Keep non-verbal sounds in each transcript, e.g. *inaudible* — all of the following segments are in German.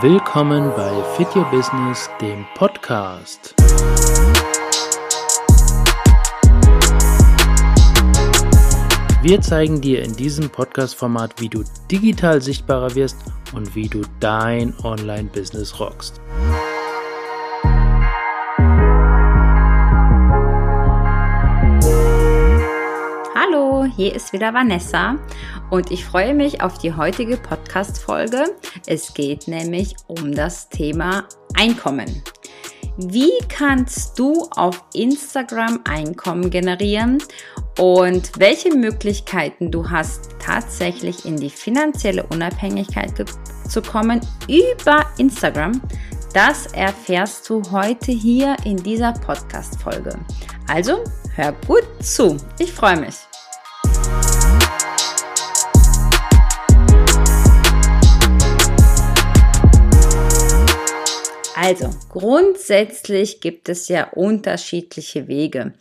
Willkommen bei Fit Your Business, dem Podcast. Wir zeigen dir in diesem Podcast-Format, wie du digital sichtbarer wirst und wie du dein Online-Business rockst. Hallo, hier ist wieder Vanessa und ich freue mich auf die heutige Podcast-Folge. Es geht nämlich um das Thema Einkommen. Wie kannst du auf Instagram Einkommen generieren und welche Möglichkeiten du hast, tatsächlich in die finanzielle Unabhängigkeit zu kommen über Instagram? Das erfährst du heute hier in dieser Podcast-Folge. Also hör gut zu. Ich freue mich. Also, grundsätzlich gibt es ja unterschiedliche Wege.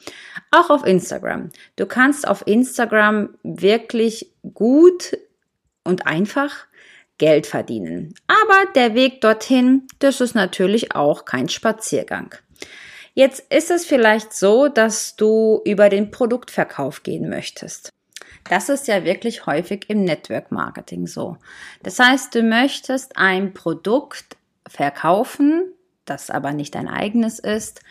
Auch auf Instagram. Du kannst auf Instagram wirklich gut und einfach Geld verdienen. Aber der Weg dorthin, das ist natürlich auch kein Spaziergang. Jetzt ist es vielleicht so, dass du über den Produktverkauf gehen möchtest. Das ist ja wirklich häufig im Network Marketing so. Das heißt, du möchtest ein Produkt verkaufen, das aber nicht dein eigenes ist.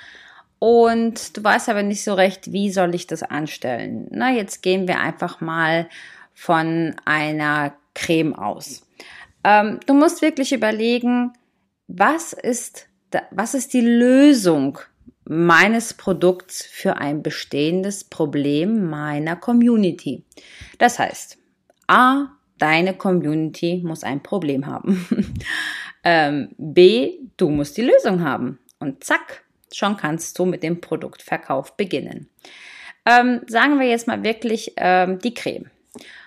Und du weißt aber nicht so recht, wie soll ich das anstellen. Na, jetzt gehen wir einfach mal von einer Creme aus. Ähm, du musst wirklich überlegen, was ist, was ist die Lösung meines Produkts für ein bestehendes Problem meiner Community. Das heißt, A, deine Community muss ein Problem haben. *laughs* Ähm, B, du musst die Lösung haben. Und zack, schon kannst du mit dem Produktverkauf beginnen. Ähm, sagen wir jetzt mal wirklich ähm, die Creme.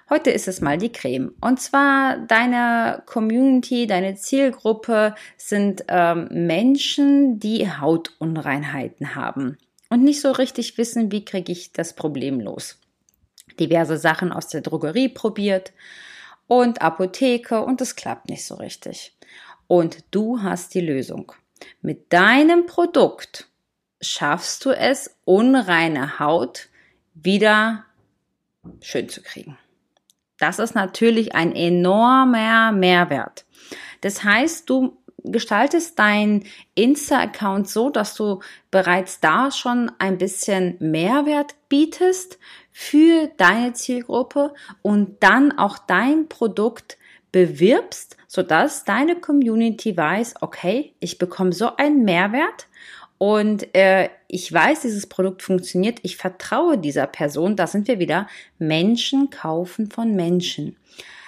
Heute ist es mal die Creme. Und zwar deine Community, deine Zielgruppe sind ähm, Menschen, die Hautunreinheiten haben und nicht so richtig wissen, wie kriege ich das Problem los. Diverse Sachen aus der Drogerie probiert und Apotheke und es klappt nicht so richtig und du hast die Lösung. Mit deinem Produkt schaffst du es, unreine Haut wieder schön zu kriegen. Das ist natürlich ein enormer Mehrwert. Das heißt, du gestaltest deinen Insta-Account so, dass du bereits da schon ein bisschen Mehrwert bietest für deine Zielgruppe und dann auch dein Produkt bewirbst, sodass deine Community weiß, okay, ich bekomme so einen Mehrwert und äh, ich weiß, dieses Produkt funktioniert, ich vertraue dieser Person, da sind wir wieder, Menschen kaufen von Menschen.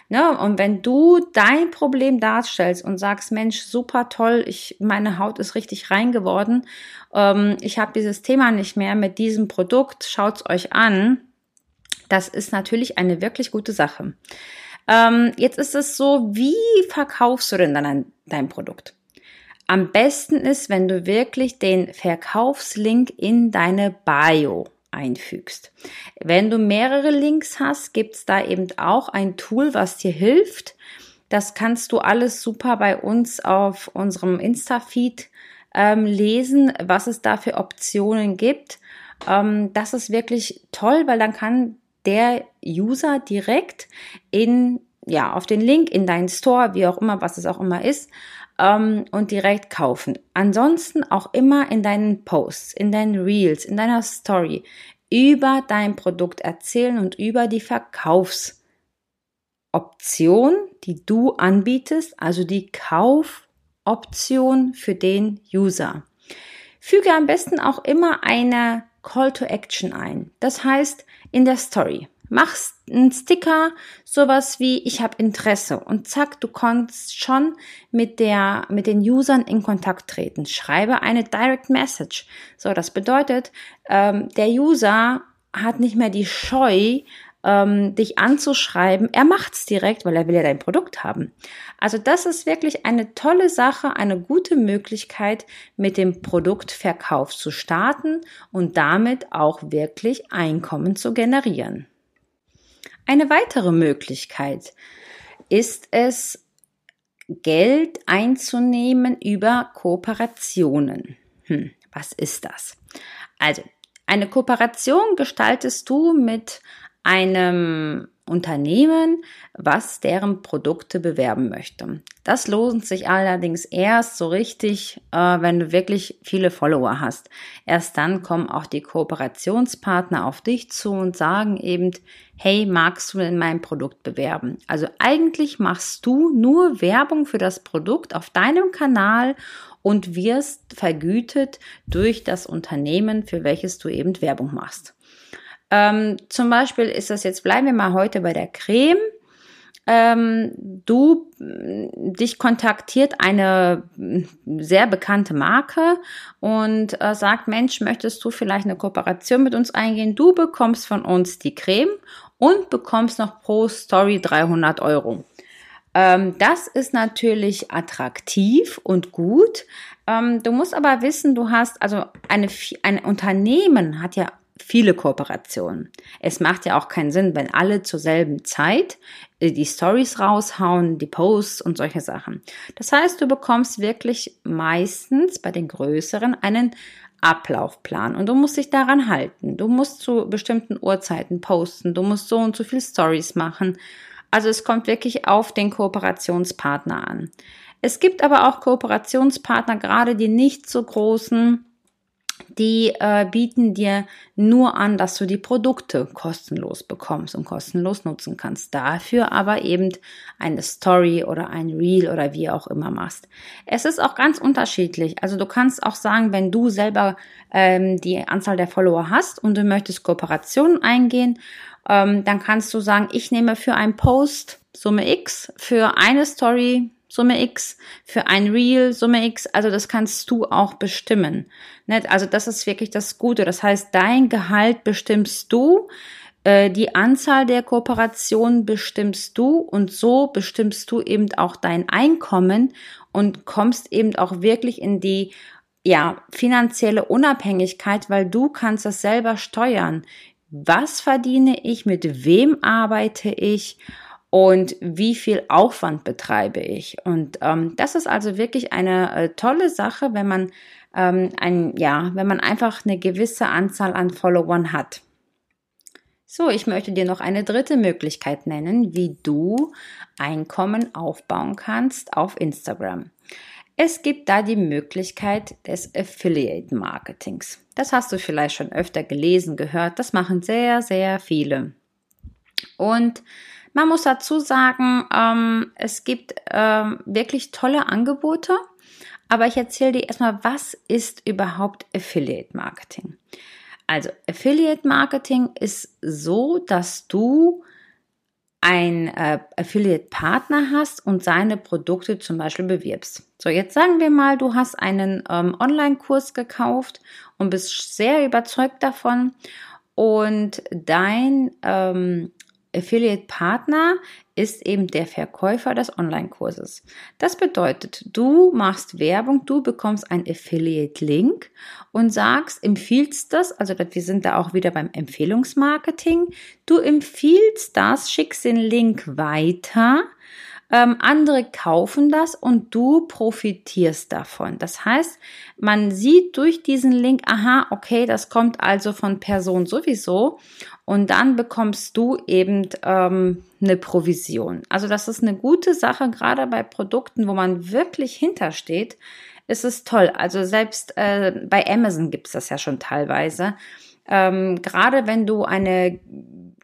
Ne? Und wenn du dein Problem darstellst und sagst, Mensch, super toll, ich, meine Haut ist richtig rein geworden, ähm, ich habe dieses Thema nicht mehr mit diesem Produkt, schaut's euch an, das ist natürlich eine wirklich gute Sache. Ähm, jetzt ist es so, wie verkaufst du denn dann dein Produkt? Am besten ist, wenn du wirklich den Verkaufslink in deine Bio einfügst. Wenn du mehrere Links hast, gibt's da eben auch ein Tool, was dir hilft. Das kannst du alles super bei uns auf unserem Insta-Feed ähm, lesen, was es da für Optionen gibt. Ähm, das ist wirklich toll, weil dann kann der User direkt in, ja, auf den Link in deinen Store, wie auch immer, was es auch immer ist, ähm, und direkt kaufen. Ansonsten auch immer in deinen Posts, in deinen Reels, in deiner Story über dein Produkt erzählen und über die Verkaufsoption, die du anbietest, also die Kaufoption für den User. Füge am besten auch immer eine Call to Action ein. Das heißt, in der Story machst einen Sticker, sowas wie ich habe Interesse und zack, du kannst schon mit der mit den Usern in Kontakt treten. Schreibe eine Direct Message. So, das bedeutet, ähm, der User hat nicht mehr die Scheu, ähm, dich anzuschreiben. Er macht's direkt, weil er will ja dein Produkt haben. Also das ist wirklich eine tolle Sache, eine gute Möglichkeit, mit dem Produktverkauf zu starten und damit auch wirklich Einkommen zu generieren. Eine weitere Möglichkeit ist es, Geld einzunehmen über Kooperationen. Hm, was ist das? Also, eine Kooperation gestaltest du mit einem Unternehmen, was deren Produkte bewerben möchte. Das lohnt sich allerdings erst so richtig, äh, wenn du wirklich viele Follower hast. Erst dann kommen auch die Kooperationspartner auf dich zu und sagen eben, hey, magst du denn mein Produkt bewerben? Also eigentlich machst du nur Werbung für das Produkt auf deinem Kanal und wirst vergütet durch das Unternehmen, für welches du eben Werbung machst. Ähm, zum Beispiel ist das jetzt, bleiben wir mal heute bei der Creme. Ähm, du, dich kontaktiert eine sehr bekannte Marke und äh, sagt, Mensch, möchtest du vielleicht eine Kooperation mit uns eingehen? Du bekommst von uns die Creme und bekommst noch pro Story 300 Euro. Ähm, das ist natürlich attraktiv und gut. Ähm, du musst aber wissen, du hast, also eine, ein Unternehmen hat ja viele Kooperationen. Es macht ja auch keinen Sinn, wenn alle zur selben Zeit äh, die Stories raushauen, die Posts und solche Sachen. Das heißt, du bekommst wirklich meistens bei den größeren einen Ablaufplan und du musst dich daran halten. Du musst zu bestimmten Uhrzeiten posten, du musst so und so viel Stories machen. Also es kommt wirklich auf den Kooperationspartner an. Es gibt aber auch Kooperationspartner, gerade die nicht so großen, die äh, bieten dir nur an, dass du die Produkte kostenlos bekommst und kostenlos nutzen kannst. Dafür aber eben eine Story oder ein Reel oder wie auch immer machst. Es ist auch ganz unterschiedlich. Also du kannst auch sagen, wenn du selber ähm, die Anzahl der Follower hast und du möchtest Kooperationen eingehen, ähm, dann kannst du sagen, ich nehme für einen Post Summe X, für eine Story Summe X, für ein Reel Summe X. Also das kannst du auch bestimmen. Also das ist wirklich das Gute. Das heißt, dein Gehalt bestimmst du, äh, die Anzahl der Kooperationen bestimmst du und so bestimmst du eben auch dein Einkommen und kommst eben auch wirklich in die ja, finanzielle Unabhängigkeit, weil du kannst das selber steuern. Was verdiene ich? Mit wem arbeite ich? Und wie viel Aufwand betreibe ich. Und ähm, das ist also wirklich eine äh, tolle Sache, wenn man ähm, ein, ja, wenn man einfach eine gewisse Anzahl an Followern hat. So, ich möchte dir noch eine dritte Möglichkeit nennen, wie du Einkommen aufbauen kannst auf Instagram. Es gibt da die Möglichkeit des Affiliate Marketings. Das hast du vielleicht schon öfter gelesen, gehört. Das machen sehr, sehr viele. Und man muss dazu sagen, ähm, es gibt ähm, wirklich tolle Angebote, aber ich erzähle dir erstmal, was ist überhaupt Affiliate Marketing? Also Affiliate Marketing ist so, dass du ein äh, Affiliate-Partner hast und seine Produkte zum Beispiel bewirbst. So, jetzt sagen wir mal, du hast einen ähm, Online-Kurs gekauft und bist sehr überzeugt davon und dein ähm, Affiliate-Partner ist eben der Verkäufer des Online-Kurses. Das bedeutet, du machst Werbung, du bekommst einen Affiliate-Link und sagst, empfiehlst das, also wir sind da auch wieder beim Empfehlungsmarketing, du empfiehlst das, schickst den Link weiter ähm, andere kaufen das und du profitierst davon. Das heißt, man sieht durch diesen Link, aha, okay, das kommt also von Person sowieso und dann bekommst du eben ähm, eine Provision. Also das ist eine gute Sache, gerade bei Produkten, wo man wirklich hintersteht, ist es toll. Also selbst äh, bei Amazon gibt es das ja schon teilweise. Ähm, gerade wenn du eine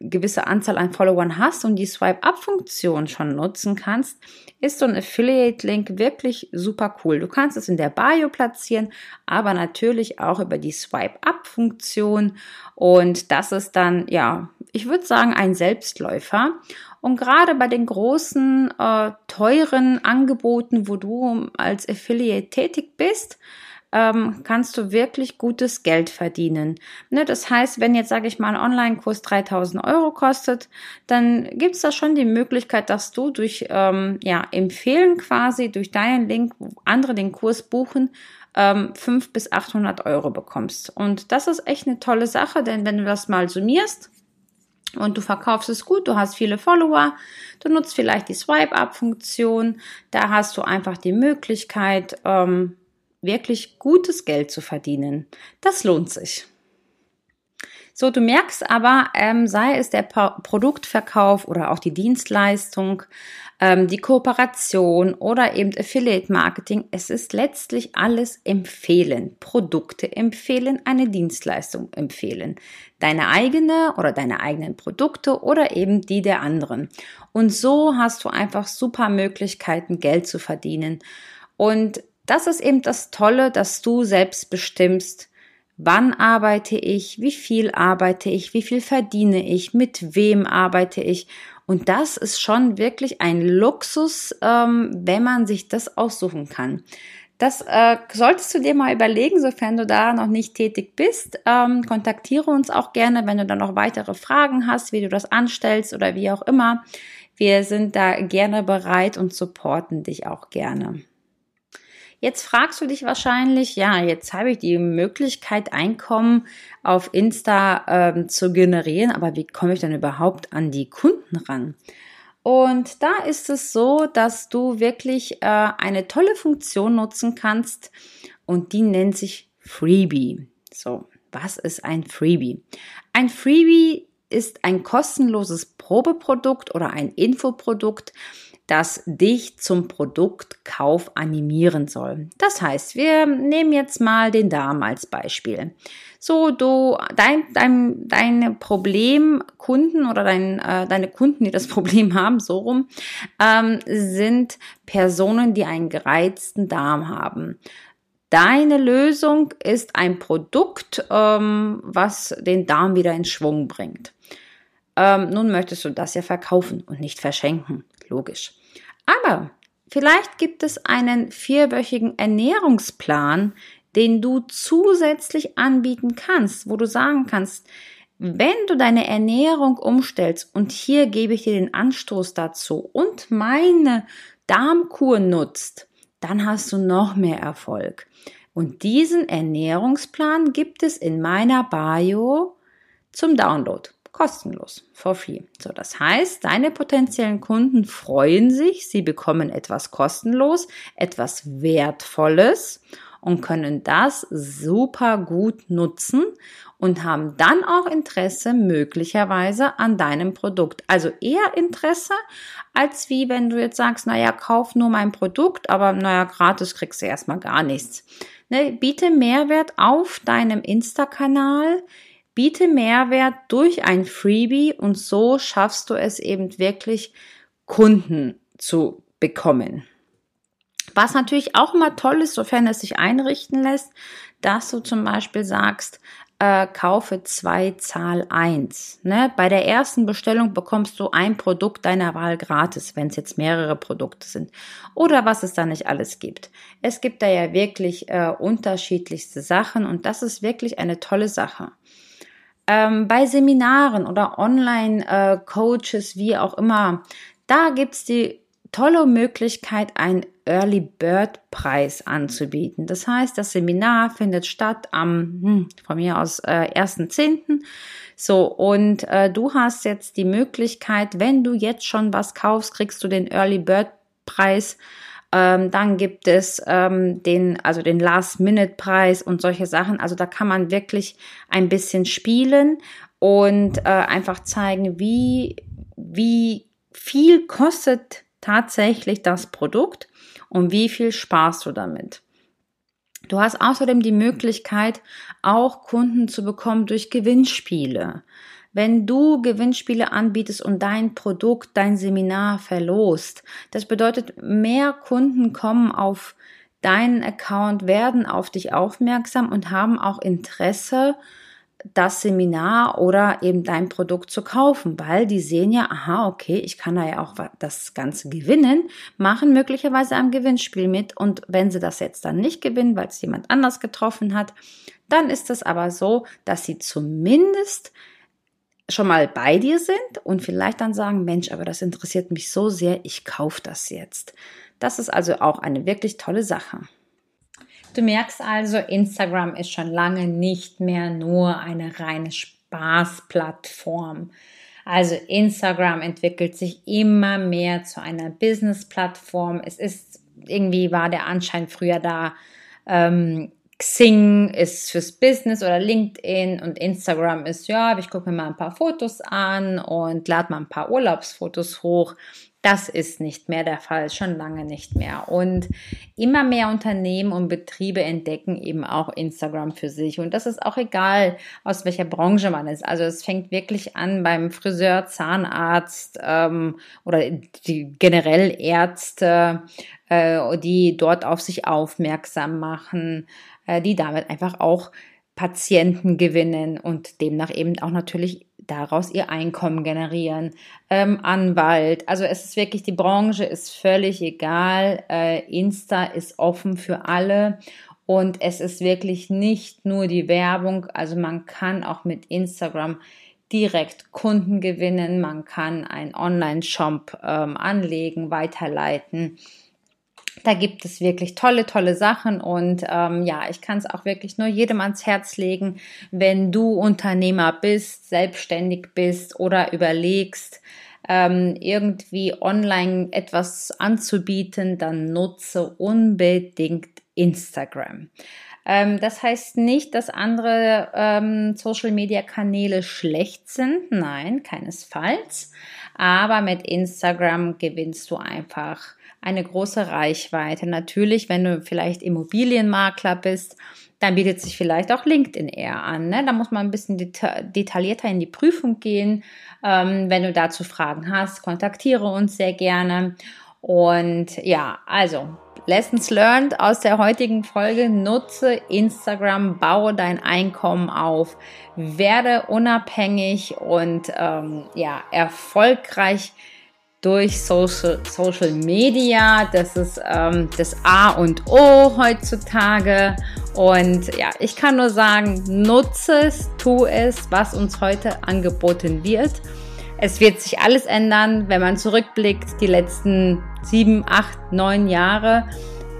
gewisse Anzahl an Followern hast und die Swipe-Up-Funktion schon nutzen kannst, ist so ein Affiliate-Link wirklich super cool. Du kannst es in der Bio platzieren, aber natürlich auch über die Swipe-Up-Funktion. Und das ist dann, ja, ich würde sagen, ein Selbstläufer. Und gerade bei den großen, äh, teuren Angeboten, wo du als Affiliate tätig bist, ähm, kannst du wirklich gutes Geld verdienen. Ne, das heißt, wenn jetzt, sage ich mal, ein Online-Kurs 3000 Euro kostet, dann gibt es da schon die Möglichkeit, dass du durch ähm, ja, Empfehlen quasi, durch deinen Link, andere den Kurs buchen, ähm, 500 bis 800 Euro bekommst. Und das ist echt eine tolle Sache, denn wenn du das mal summierst, und du verkaufst es gut, du hast viele Follower, du nutzt vielleicht die Swipe-Up-Funktion, da hast du einfach die Möglichkeit, ähm, wirklich gutes Geld zu verdienen. Das lohnt sich. So, du merkst aber, ähm, sei es der Produktverkauf oder auch die Dienstleistung, ähm, die Kooperation oder eben Affiliate Marketing, es ist letztlich alles empfehlen. Produkte empfehlen, eine Dienstleistung empfehlen. Deine eigene oder deine eigenen Produkte oder eben die der anderen. Und so hast du einfach super Möglichkeiten, Geld zu verdienen. Und das ist eben das Tolle, dass du selbst bestimmst, Wann arbeite ich? Wie viel arbeite ich? Wie viel verdiene ich? Mit wem arbeite ich? Und das ist schon wirklich ein Luxus, ähm, wenn man sich das aussuchen kann. Das äh, solltest du dir mal überlegen, sofern du da noch nicht tätig bist. Ähm, kontaktiere uns auch gerne, wenn du da noch weitere Fragen hast, wie du das anstellst oder wie auch immer. Wir sind da gerne bereit und supporten dich auch gerne. Jetzt fragst du dich wahrscheinlich, ja, jetzt habe ich die Möglichkeit, Einkommen auf Insta ähm, zu generieren, aber wie komme ich dann überhaupt an die Kunden ran? Und da ist es so, dass du wirklich äh, eine tolle Funktion nutzen kannst und die nennt sich Freebie. So, was ist ein Freebie? Ein Freebie ist ein kostenloses Probeprodukt oder ein Infoprodukt, das dich zum Produktkauf animieren soll. Das heißt, wir nehmen jetzt mal den Darm als Beispiel. So, du, dein, dein, deine Problemkunden oder dein, äh, deine Kunden, die das *laughs* Problem haben, so rum, ähm, sind Personen, die einen gereizten Darm haben. Deine Lösung ist ein Produkt, ähm, was den Darm wieder in Schwung bringt. Ähm, nun möchtest du das ja verkaufen und nicht verschenken logisch. Aber vielleicht gibt es einen vierwöchigen Ernährungsplan, den du zusätzlich anbieten kannst, wo du sagen kannst, wenn du deine Ernährung umstellst und hier gebe ich dir den Anstoß dazu und meine Darmkur nutzt, dann hast du noch mehr Erfolg. Und diesen Ernährungsplan gibt es in meiner Bio zum Download kostenlos, for free. So, das heißt, deine potenziellen Kunden freuen sich, sie bekommen etwas kostenlos, etwas Wertvolles und können das super gut nutzen und haben dann auch Interesse möglicherweise an deinem Produkt. Also eher Interesse, als wie wenn du jetzt sagst, naja, kauf nur mein Produkt, aber naja, gratis kriegst du erstmal gar nichts. Ne, biete Mehrwert auf deinem Insta-Kanal, Biete Mehrwert durch ein Freebie und so schaffst du es eben wirklich, Kunden zu bekommen. Was natürlich auch immer toll ist, sofern es sich einrichten lässt, dass du zum Beispiel sagst, äh, kaufe zwei, Zahl eins. Ne? Bei der ersten Bestellung bekommst du ein Produkt deiner Wahl gratis, wenn es jetzt mehrere Produkte sind. Oder was es da nicht alles gibt. Es gibt da ja wirklich äh, unterschiedlichste Sachen und das ist wirklich eine tolle Sache. Ähm, bei Seminaren oder Online-Coaches, äh, wie auch immer, da gibt's die tolle Möglichkeit, einen Early Bird Preis anzubieten. Das heißt, das Seminar findet statt am, hm, von mir aus, äh, 1.10. So, und äh, du hast jetzt die Möglichkeit, wenn du jetzt schon was kaufst, kriegst du den Early Bird Preis ähm, dann gibt es ähm, den, also den Last-Minute-Preis und solche Sachen. Also da kann man wirklich ein bisschen spielen und äh, einfach zeigen, wie, wie viel kostet tatsächlich das Produkt und wie viel sparst du damit. Du hast außerdem die Möglichkeit, auch Kunden zu bekommen durch Gewinnspiele. Wenn du Gewinnspiele anbietest und dein Produkt, dein Seminar verlost, das bedeutet, mehr Kunden kommen auf deinen Account, werden auf dich aufmerksam und haben auch Interesse, das Seminar oder eben dein Produkt zu kaufen, weil die sehen ja, aha, okay, ich kann da ja auch das Ganze gewinnen, machen möglicherweise am Gewinnspiel mit und wenn sie das jetzt dann nicht gewinnen, weil es jemand anders getroffen hat, dann ist es aber so, dass sie zumindest schon mal bei dir sind und vielleicht dann sagen, Mensch, aber das interessiert mich so sehr, ich kaufe das jetzt. Das ist also auch eine wirklich tolle Sache. Du merkst also, Instagram ist schon lange nicht mehr nur eine reine Spaßplattform. Also Instagram entwickelt sich immer mehr zu einer Business-Plattform. Es ist irgendwie war der Anschein früher da, ähm, Xing ist fürs Business oder LinkedIn und Instagram ist, ja, ich gucke mir mal ein paar Fotos an und lade mal ein paar Urlaubsfotos hoch. Das ist nicht mehr der Fall, schon lange nicht mehr. Und immer mehr Unternehmen und Betriebe entdecken eben auch Instagram für sich. Und das ist auch egal, aus welcher Branche man ist. Also es fängt wirklich an beim Friseur, Zahnarzt ähm, oder die generell Ärzte, äh, die dort auf sich aufmerksam machen, äh, die damit einfach auch Patienten gewinnen und demnach eben auch natürlich daraus ihr Einkommen generieren. Ähm, Anwalt, also es ist wirklich, die Branche ist völlig egal. Äh, Insta ist offen für alle und es ist wirklich nicht nur die Werbung, also man kann auch mit Instagram direkt Kunden gewinnen, man kann einen Online-Shop ähm, anlegen, weiterleiten. Da gibt es wirklich tolle, tolle Sachen und ähm, ja, ich kann es auch wirklich nur jedem ans Herz legen, wenn du Unternehmer bist, selbstständig bist oder überlegst, ähm, irgendwie online etwas anzubieten, dann nutze unbedingt Instagram. Ähm, das heißt nicht, dass andere ähm, Social-Media-Kanäle schlecht sind. Nein, keinesfalls. Aber mit Instagram gewinnst du einfach eine große Reichweite. Natürlich, wenn du vielleicht Immobilienmakler bist, dann bietet sich vielleicht auch LinkedIn eher an. Ne? Da muss man ein bisschen deta detaillierter in die Prüfung gehen. Ähm, wenn du dazu Fragen hast, kontaktiere uns sehr gerne. Und ja, also Lessons learned aus der heutigen Folge. Nutze Instagram, baue dein Einkommen auf, werde unabhängig und ähm, ja, erfolgreich durch Social, Social Media. Das ist ähm, das A und O heutzutage. Und ja, ich kann nur sagen, nutze es, tu es, was uns heute angeboten wird. Es wird sich alles ändern, wenn man zurückblickt, die letzten sieben, acht, neun Jahre.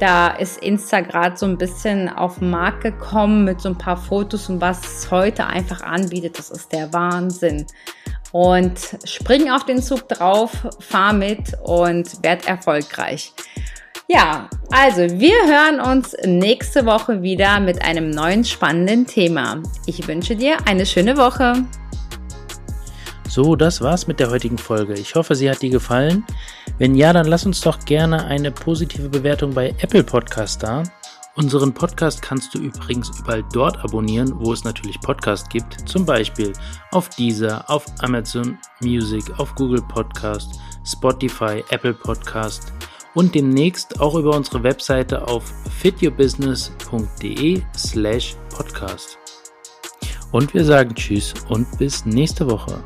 Da ist Insta gerade so ein bisschen auf den Markt gekommen mit so ein paar Fotos und was es heute einfach anbietet, das ist der Wahnsinn und spring auf den Zug drauf, fahr mit und werd erfolgreich. Ja, also wir hören uns nächste Woche wieder mit einem neuen spannenden Thema. Ich wünsche dir eine schöne Woche. So, das war's mit der heutigen Folge. Ich hoffe, sie hat dir gefallen. Wenn ja, dann lass uns doch gerne eine positive Bewertung bei Apple Podcast da Unseren Podcast kannst du übrigens überall dort abonnieren, wo es natürlich Podcast gibt, zum Beispiel auf Deezer, auf Amazon Music, auf Google Podcast, Spotify, Apple Podcast und demnächst auch über unsere Webseite auf fityourbusiness.de slash podcast. Und wir sagen Tschüss und bis nächste Woche.